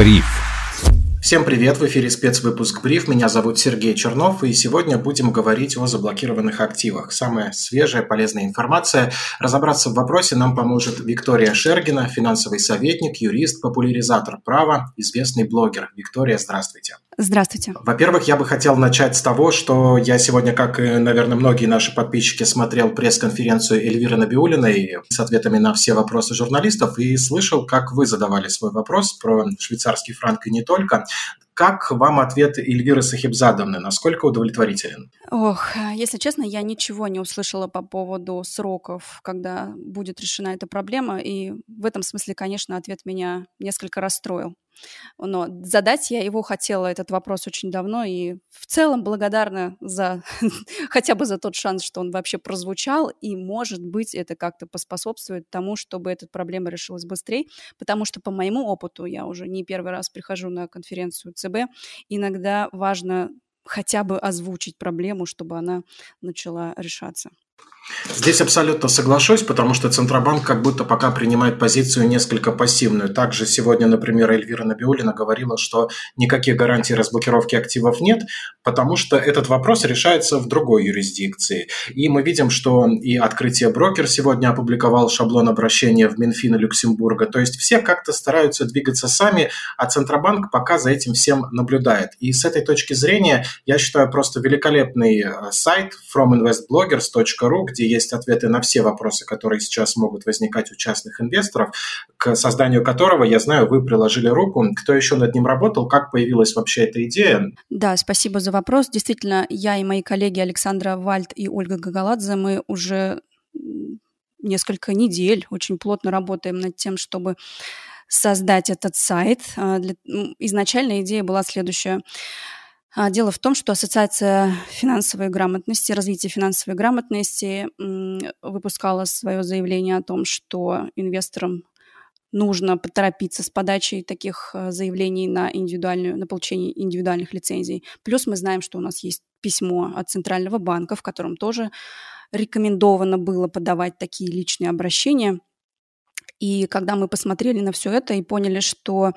Бриф. Всем привет, в эфире спецвыпуск «Бриф». Меня зовут Сергей Чернов, и сегодня будем говорить о заблокированных активах. Самая свежая, полезная информация. Разобраться в вопросе нам поможет Виктория Шергина, финансовый советник, юрист, популяризатор права, известный блогер. Виктория, здравствуйте. Здравствуйте. Во-первых, я бы хотел начать с того, что я сегодня, как и, наверное, многие наши подписчики, смотрел пресс-конференцию Эльвиры Набиулиной с ответами на все вопросы журналистов и слышал, как вы задавали свой вопрос про швейцарский франк и не только. Как вам ответ Эльвиры Сахибзадовны? Насколько удовлетворителен? Ох, если честно, я ничего не услышала по поводу сроков, когда будет решена эта проблема. И в этом смысле, конечно, ответ меня несколько расстроил. Но задать я его хотела, этот вопрос, очень давно, и в целом благодарна за хотя бы за тот шанс, что он вообще прозвучал, и, может быть, это как-то поспособствует тому, чтобы эта проблема решилась быстрее, потому что по моему опыту, я уже не первый раз прихожу на конференцию ЦБ, иногда важно хотя бы озвучить проблему, чтобы она начала решаться. Здесь абсолютно соглашусь, потому что Центробанк как будто пока принимает позицию несколько пассивную. Также сегодня, например, Эльвира Набиулина говорила, что никаких гарантий разблокировки активов нет, потому что этот вопрос решается в другой юрисдикции. И мы видим, что и открытие брокер сегодня опубликовал шаблон обращения в Минфин Люксембурга. То есть все как-то стараются двигаться сами, а Центробанк пока за этим всем наблюдает. И с этой точки зрения я считаю просто великолепный э, сайт frominvestbloggers.ru, где есть ответы на все вопросы, которые сейчас могут возникать у частных инвесторов, к созданию которого, я знаю, вы приложили руку. Кто еще над ним работал? Как появилась вообще эта идея? Да, спасибо за вопрос. Действительно, я и мои коллеги Александра Вальд и Ольга Гагаладзе, мы уже несколько недель очень плотно работаем над тем, чтобы создать этот сайт. А, изначально идея была следующая. А, дело в том, что Ассоциация финансовой грамотности, развития финансовой грамотности выпускала свое заявление о том, что инвесторам нужно поторопиться с подачей таких а, заявлений на, индивидуальную, на получение индивидуальных лицензий. Плюс мы знаем, что у нас есть письмо от Центрального банка, в котором тоже рекомендовано было подавать такие личные обращения. И когда мы посмотрели на все это и поняли, что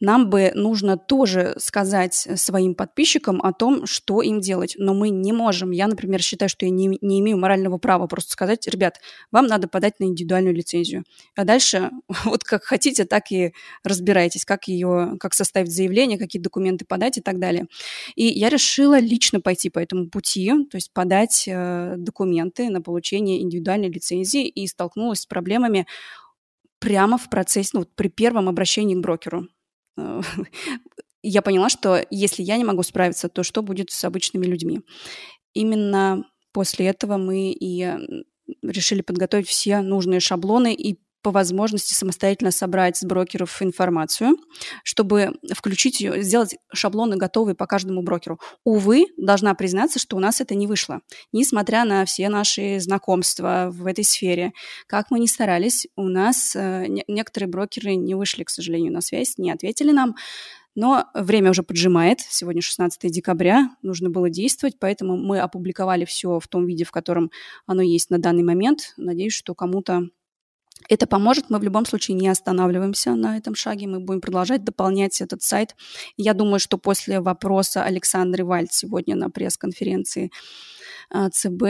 нам бы нужно тоже сказать своим подписчикам о том, что им делать. Но мы не можем. Я, например, считаю, что я не, не имею морального права просто сказать, ребят, вам надо подать на индивидуальную лицензию. А дальше вот как хотите, так и разбирайтесь, как ее, как составить заявление, какие документы подать и так далее. И я решила лично пойти по этому пути, то есть подать э, документы на получение индивидуальной лицензии и столкнулась с проблемами прямо в процессе, ну, вот при первом обращении к брокеру. Э, я поняла, что если я не могу справиться, то что будет с обычными людьми? Именно после этого мы и решили подготовить все нужные шаблоны и по возможности самостоятельно собрать с брокеров информацию, чтобы включить ее, сделать шаблоны готовые по каждому брокеру. Увы, должна признаться, что у нас это не вышло. Несмотря на все наши знакомства в этой сфере, как мы ни старались, у нас э, некоторые брокеры не вышли, к сожалению, на связь, не ответили нам. Но время уже поджимает. Сегодня 16 декабря, нужно было действовать, поэтому мы опубликовали все в том виде, в котором оно есть на данный момент. Надеюсь, что кому-то это поможет, мы в любом случае не останавливаемся на этом шаге, мы будем продолжать дополнять этот сайт. Я думаю, что после вопроса Александры Вальд сегодня на пресс-конференции а, ЦБ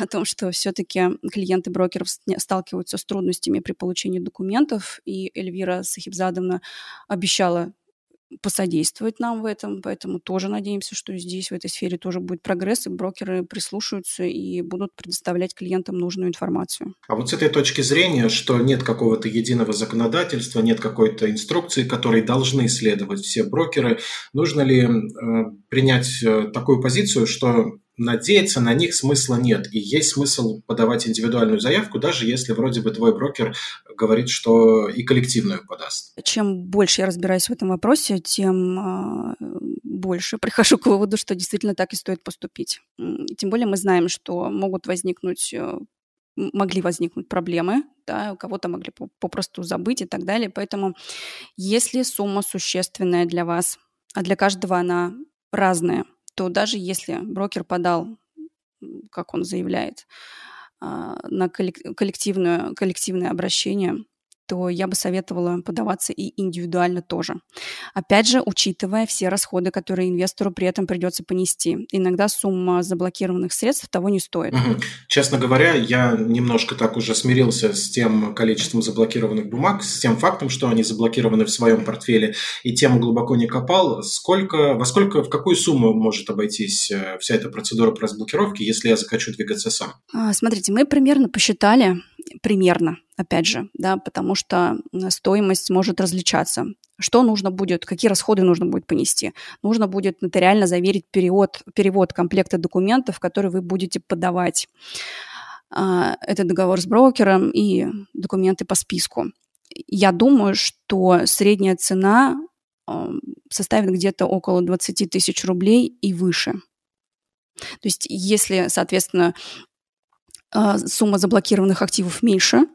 о том, что все-таки клиенты брокеров сталкиваются с трудностями при получении документов, и Эльвира Сахибзадовна обещала посодействовать нам в этом, поэтому тоже надеемся, что здесь, в этой сфере, тоже будет прогресс, и брокеры прислушаются и будут предоставлять клиентам нужную информацию. А вот с этой точки зрения, что нет какого-то единого законодательства, нет какой-то инструкции, которой должны следовать все брокеры, нужно ли э, принять э, такую позицию, что надеяться на них смысла нет. И есть смысл подавать индивидуальную заявку, даже если вроде бы твой брокер говорит, что и коллективную подаст. Чем больше я разбираюсь в этом вопросе, тем э, больше прихожу к выводу, что действительно так и стоит поступить. Тем более мы знаем, что могут возникнуть э, могли возникнуть проблемы, да, у кого-то могли попросту забыть и так далее. Поэтому если сумма существенная для вас, а для каждого она разная, то даже если брокер подал, как он заявляет, а, на коллективное, коллективное обращение, то я бы советовала подаваться и индивидуально тоже. Опять же, учитывая все расходы, которые инвестору при этом придется понести. Иногда сумма заблокированных средств того не стоит. Угу. Честно говоря, я немножко так уже смирился с тем количеством заблокированных бумаг, с тем фактом, что они заблокированы в своем портфеле, и тему глубоко не копал. Сколько, во сколько, в какую сумму может обойтись э, вся эта процедура по разблокировке, если я захочу двигаться сам? А, смотрите, мы примерно посчитали, примерно, опять же, да, потому что стоимость может различаться. Что нужно будет, какие расходы нужно будет понести? Нужно будет нотариально заверить перевод, перевод комплекта документов, которые вы будете подавать. А, это договор с брокером и документы по списку. Я думаю, что средняя цена составит где-то около 20 тысяч рублей и выше. То есть если, соответственно, а, сумма заблокированных активов меньше,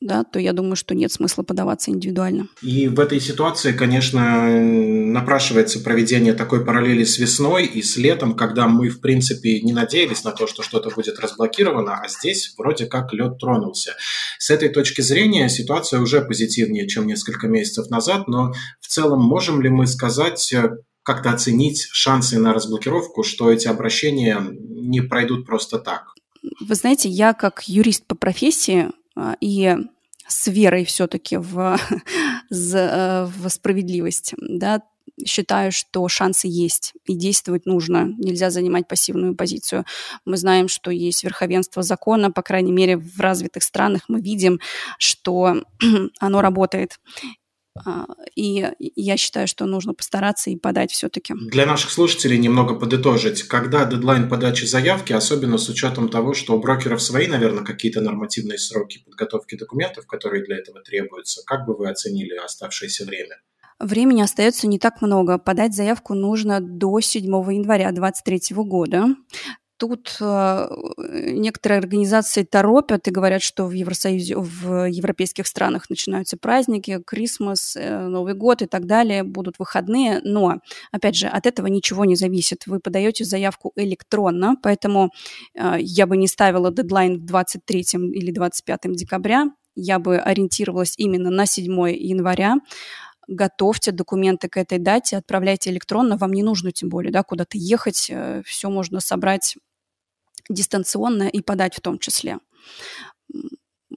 да, то я думаю, что нет смысла подаваться индивидуально. И в этой ситуации, конечно, напрашивается проведение такой параллели с весной и с летом, когда мы, в принципе, не надеялись на то, что что-то будет разблокировано, а здесь вроде как лед тронулся. С этой точки зрения ситуация уже позитивнее, чем несколько месяцев назад, но в целом можем ли мы сказать, как-то оценить шансы на разблокировку, что эти обращения не пройдут просто так? Вы знаете, я как юрист по профессии а, и с верой все-таки в, э, в справедливость, да, считаю, что шансы есть и действовать нужно. Нельзя занимать пассивную позицию. Мы знаем, что есть верховенство закона, по крайней мере, в развитых странах мы видим, что оно работает. А, и я считаю, что нужно постараться и подать все-таки. Для наших слушателей немного подытожить. Когда дедлайн подачи заявки, особенно с учетом того, что у брокеров свои, наверное, какие-то нормативные сроки подготовки документов, которые для этого требуются, как бы вы оценили оставшееся время? Времени остается не так много. Подать заявку нужно до 7 января 2023 года. Тут э, некоторые организации торопят и говорят, что в Евросоюзе, в европейских странах начинаются праздники, Крисмас, э, Новый год и так далее, будут выходные. Но, опять же, от этого ничего не зависит. Вы подаете заявку электронно, поэтому э, я бы не ставила дедлайн в 23 или 25 декабря. Я бы ориентировалась именно на 7 января готовьте документы к этой дате, отправляйте электронно, вам не нужно тем более да, куда-то ехать, все можно собрать дистанционно и подать в том числе.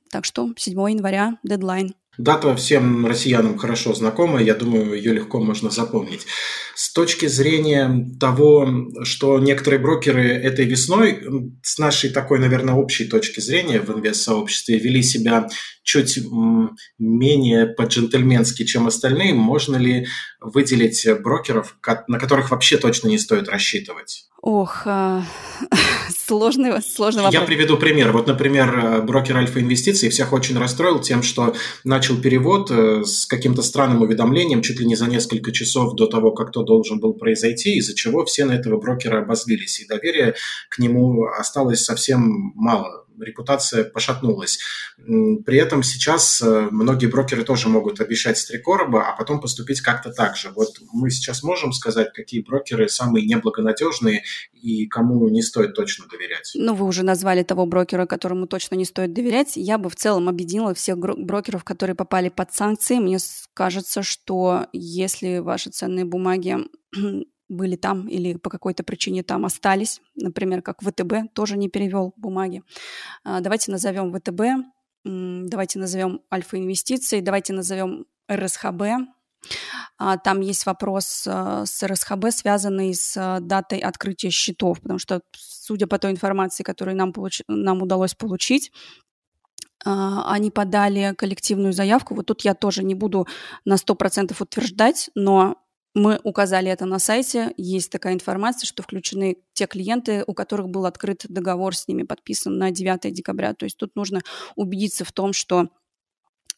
Так что 7 января дедлайн. Дата всем россиянам хорошо знакома, я думаю, ее легко можно запомнить. С точки зрения того, что некоторые брокеры этой весной, с нашей такой, наверное, общей точки зрения в инвест-сообществе, вели себя чуть менее по-джентльменски, чем остальные, можно ли выделить брокеров, на которых вообще точно не стоит рассчитывать? Ох, сложный вопрос. Я приведу пример. Вот, например, э, брокер Альфа Инвестиций всех очень расстроил тем, что начал перевод э, с каким-то странным уведомлением чуть ли не за несколько часов до того, как то должен был произойти, из-за чего все на этого брокера обозлились, и доверие к нему осталось совсем мало репутация пошатнулась. При этом сейчас э, многие брокеры тоже могут обещать с три короба, а потом поступить как-то так же. Вот мы сейчас можем сказать, какие брокеры самые неблагонадежные и кому не стоит точно доверять. Ну, вы уже назвали того брокера, которому точно не стоит доверять. Я бы в целом объединила всех брокеров, которые попали под санкции. Мне кажется, что если ваши ценные бумаги были там или по какой-то причине там остались, например, как ВТБ тоже не перевел бумаги. А, давайте назовем ВТБ, давайте назовем Альфа Инвестиции, давайте назовем РСХБ. А, там есть вопрос а, с РСХБ, связанный с датой открытия счетов, потому что, судя по той информации, которую нам, получ... нам удалось получить, они подали коллективную заявку. Вот тут я тоже не буду на 100% утверждать, но мы указали это на сайте. Есть такая информация, что включены те клиенты, у которых был открыт договор с ними, подписан на 9 декабря. То есть тут нужно убедиться в том, что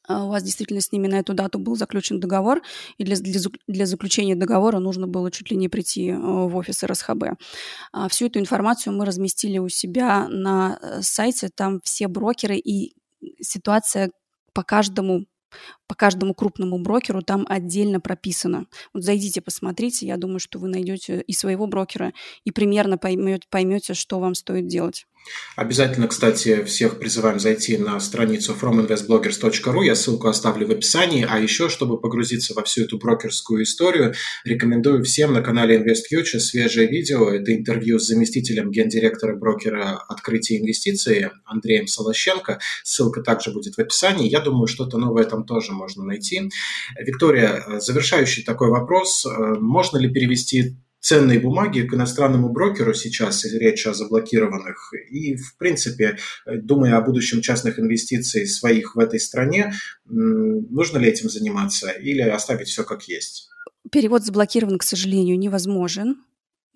а, у вас действительно с ними на эту дату был заключен договор, и для, для, для заключения договора нужно было чуть ли не прийти э, в офис РСХБ. А, всю эту информацию мы разместили у себя на э, сайте, там все брокеры и ситуация по каждому по каждому крупному брокеру там отдельно прописано. Вот зайдите, посмотрите, я думаю, что вы найдете и своего брокера, и примерно поймете, поймете, что вам стоит делать. Обязательно, кстати, всех призываем зайти на страницу frominvestbloggers.ru, я ссылку оставлю в описании, а еще, чтобы погрузиться во всю эту брокерскую историю, рекомендую всем на канале InvestFuture свежее видео, это интервью с заместителем гендиректора брокера открытия инвестиций Андреем Солощенко, ссылка также будет в описании, я думаю, что-то новое там тоже можно найти. Виктория, завершающий такой вопрос, можно ли перевести ценные бумаги к иностранному брокеру сейчас, речь о заблокированных, и, в принципе, думая о будущем частных инвестиций своих в этой стране, нужно ли этим заниматься или оставить все как есть? Перевод заблокирован, к сожалению, невозможен,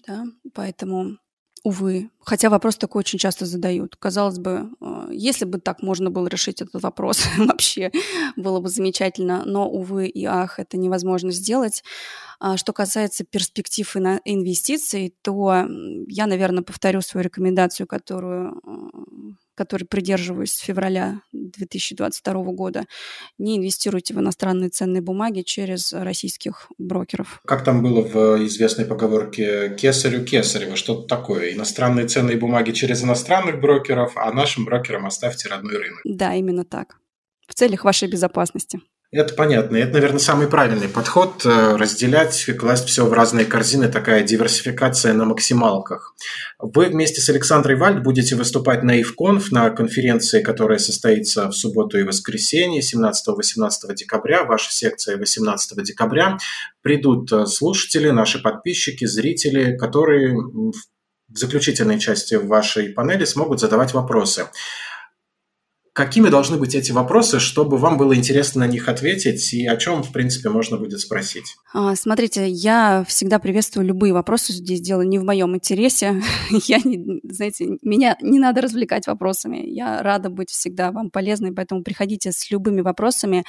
да, поэтому Увы. Хотя вопрос такой очень часто задают. Казалось бы, э, если бы так можно было решить этот вопрос, вообще было бы замечательно. Но, увы и ах, это невозможно сделать. А что касается перспектив инвестиций, то я, наверное, повторю свою рекомендацию, которую которой придерживаюсь с февраля 2022 года, не инвестируйте в иностранные ценные бумаги через российских брокеров. Как там было в известной поговорке «Кесарю Кесарева», что-то такое. Иностранные ценные бумаги через иностранных брокеров, а нашим брокерам оставьте родной рынок. Да, именно так. В целях вашей безопасности. Это понятно. Это, наверное, самый правильный подход э, – разделять, класть все в разные корзины, такая диверсификация на максималках. Вы вместе с Александрой Вальд будете выступать на IFConf, на конференции, которая состоится в субботу и воскресенье, 17-18 декабря, ваша секция 18 декабря. Придут э, слушатели, наши подписчики, зрители, которые в заключительной части вашей панели смогут задавать вопросы. Какими должны быть эти вопросы, чтобы вам было интересно на них ответить и о чем, в принципе, можно будет спросить? А, смотрите, я всегда приветствую любые вопросы. Здесь дело не в моем интересе. Я, не, знаете, меня не надо развлекать вопросами. Я рада быть всегда вам полезной, поэтому приходите с любыми вопросами.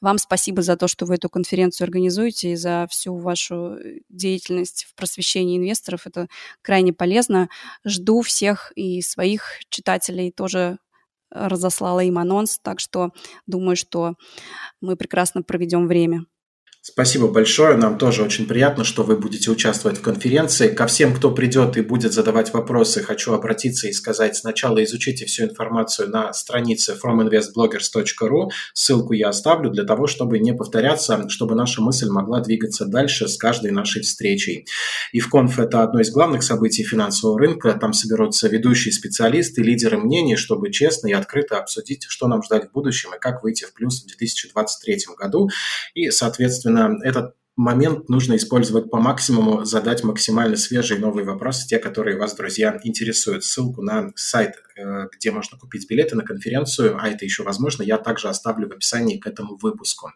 Вам спасибо за то, что вы эту конференцию организуете и за всю вашу деятельность в просвещении инвесторов. Это крайне полезно. Жду всех и своих читателей тоже разослала им анонс, так что думаю, что мы прекрасно проведем время. Спасибо большое. Нам тоже очень приятно, что вы будете участвовать в конференции. Ко всем, кто придет и будет задавать вопросы, хочу обратиться и сказать, сначала изучите всю информацию на странице frominvestbloggers.ru. Ссылку я оставлю для того, чтобы не повторяться, чтобы наша мысль могла двигаться дальше с каждой нашей встречей. И в конф это одно из главных событий финансового рынка. Там соберутся ведущие специалисты, лидеры мнений, чтобы честно и открыто обсудить, что нам ждать в будущем и как выйти в плюс в 2023 году. И, соответственно, соответственно, этот момент нужно использовать по максимуму, задать максимально свежие новые вопросы, те, которые вас, друзья, интересуют. Ссылку на сайт, э, где можно купить билеты на конференцию, а это еще возможно, я также оставлю в описании к этому выпуску.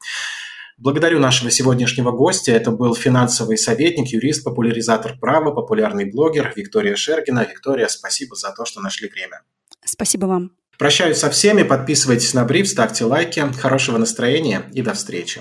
Благодарю нашего сегодняшнего гостя. Это был финансовый советник, юрист, популяризатор права, популярный блогер Виктория Шергина. Виктория, спасибо за то, что нашли время. Спасибо вам. Прощаюсь со всеми. Подписывайтесь на бриф, ставьте лайки. Хорошего настроения и до встречи.